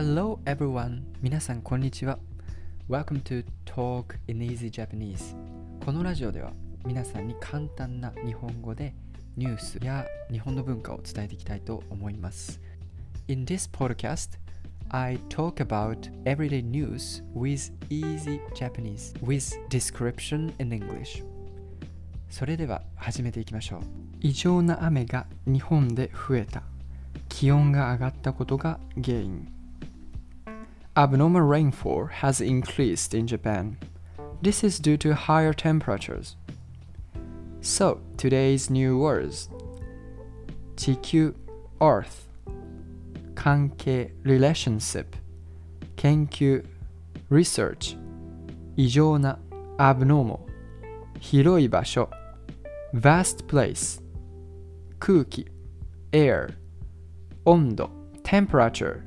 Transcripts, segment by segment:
Hello everyone! 皆さんこんにちは。Welcome to Talk in Easy Japanese. このラジオでは皆さんに簡単な日本語でニュースや日本の文化を伝えていきたいと思います。In this podcast, I talk about everyday news with easy Japanese with description in English. それでは始めていきましょう。異常な雨が日本で増えた。気温が上がったことが原因。Abnormal rainfall has increased in Japan. This is due to higher temperatures. So, today's new words 地球 Earth 関係 Relationship 研究 Research 異常な Abnormal 広い場所 Vast place 空気 Air 温度 Temperature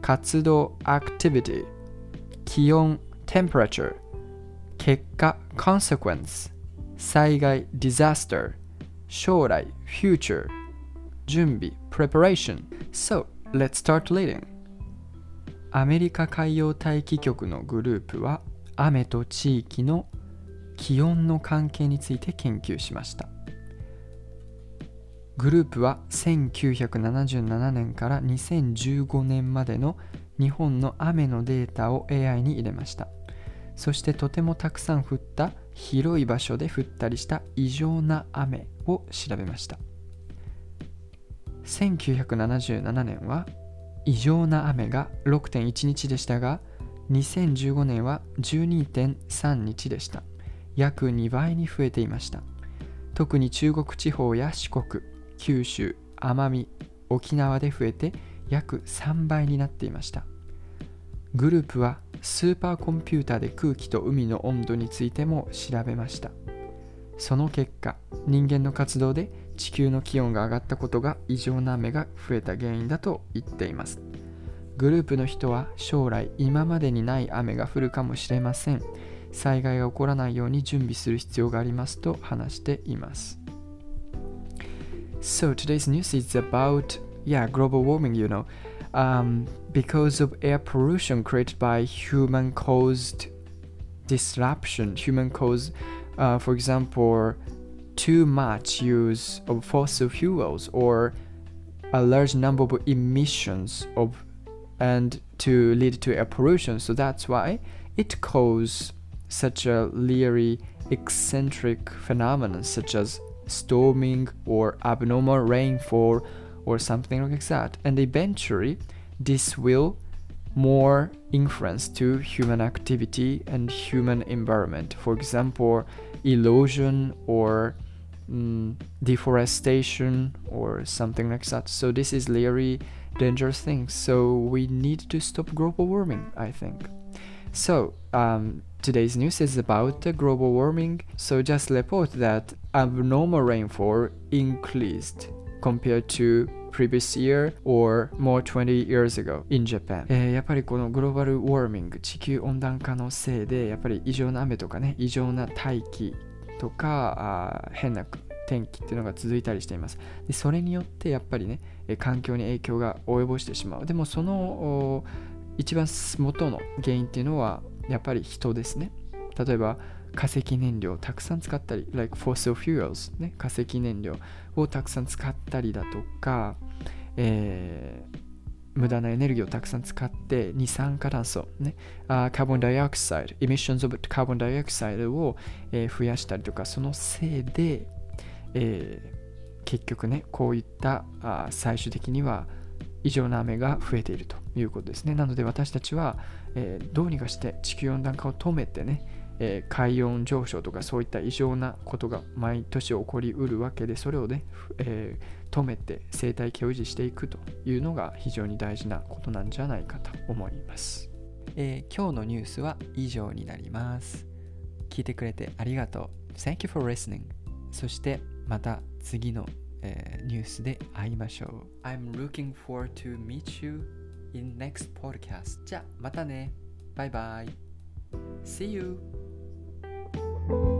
活動 Activity 気温 Temperature 結果 Consequence 災害 Disaster 将来 Future 準備 Preparation So, let's start reading アメリカ海洋大気局のグループは雨と地域の気温の関係について研究しましたグループは1977年から2015年までの日本の雨のデータを AI に入れました。そしてとてもたくさん降った広い場所で降ったりした異常な雨を調べました。1977年は異常な雨が6.1日でしたが2015年は12.3日でした。約2倍に増えていました。特に中国地方や四国九州奄美沖縄で増えて約3倍になっていました。グループはスーパーコンピューターで空気と海の温度についても調べました。その結果人間の活動で地球の気温が上がったことが異常な雨が増えた原因だと言っています。グループの人は将来今までにない雨が降るかもしれません。災害が起こらないように準備する必要がありますと話しています。So today's news is about yeah global warming you know. Um, because of air pollution created by human caused disruption human caused uh, for example too much use of fossil fuels or a large number of emissions of and to lead to air pollution. So that's why it causes such a leery eccentric phenomenon such as storming or abnormal rainfall or something like that. And eventually this will more influence to human activity and human environment. For example erosion or mm, deforestation or something like that. So this is really dangerous thing. So we need to stop global warming i think. So um, today's news is about the global warming. So just report that abnormal rainfall increased compared to previous year or more 20 years ago in Japan、えーやっぱりこのグローバルウォーミング地球温暖化のせいでやっぱり異常な雨とかね異常な大気とかあ変な天気っていうのが続いたりしています。でそれによってやっぱりね環境に影響が及ぼしてしまう。でもその一番元の原因っていうのはやっぱり人ですね。例えば化石燃料をたくさん使ったり like fossil fuels ね化石燃料をたくさん使ったりだとか、えー無駄なエネルギーをたくさん使って二酸化炭素、ね、あカーボンダイオキサイド、エミッションズ・オブ・カーボンダイオキサイドを、えー増やしたりとか、そのせいで、えー結局ね、こういったあ最終的には異常な雨が増えているということですね。なので私たちは、えーどうにかして地球温暖化を止めてね、えー海温上昇とかそういった異常なことが毎年起こりうるわけで、それをね、ふえー止めて生態系を維持していくというのが非常に大事なことなんじゃないかと思います。えー今日のニュースは以上になります。聞いてくれてありがとう。Thank you for listening. そしてまた次の、えーニュースで会いましょう。I'm looking forward to meet you in next podcast. じゃあまたね。バイバイ。See you! thank you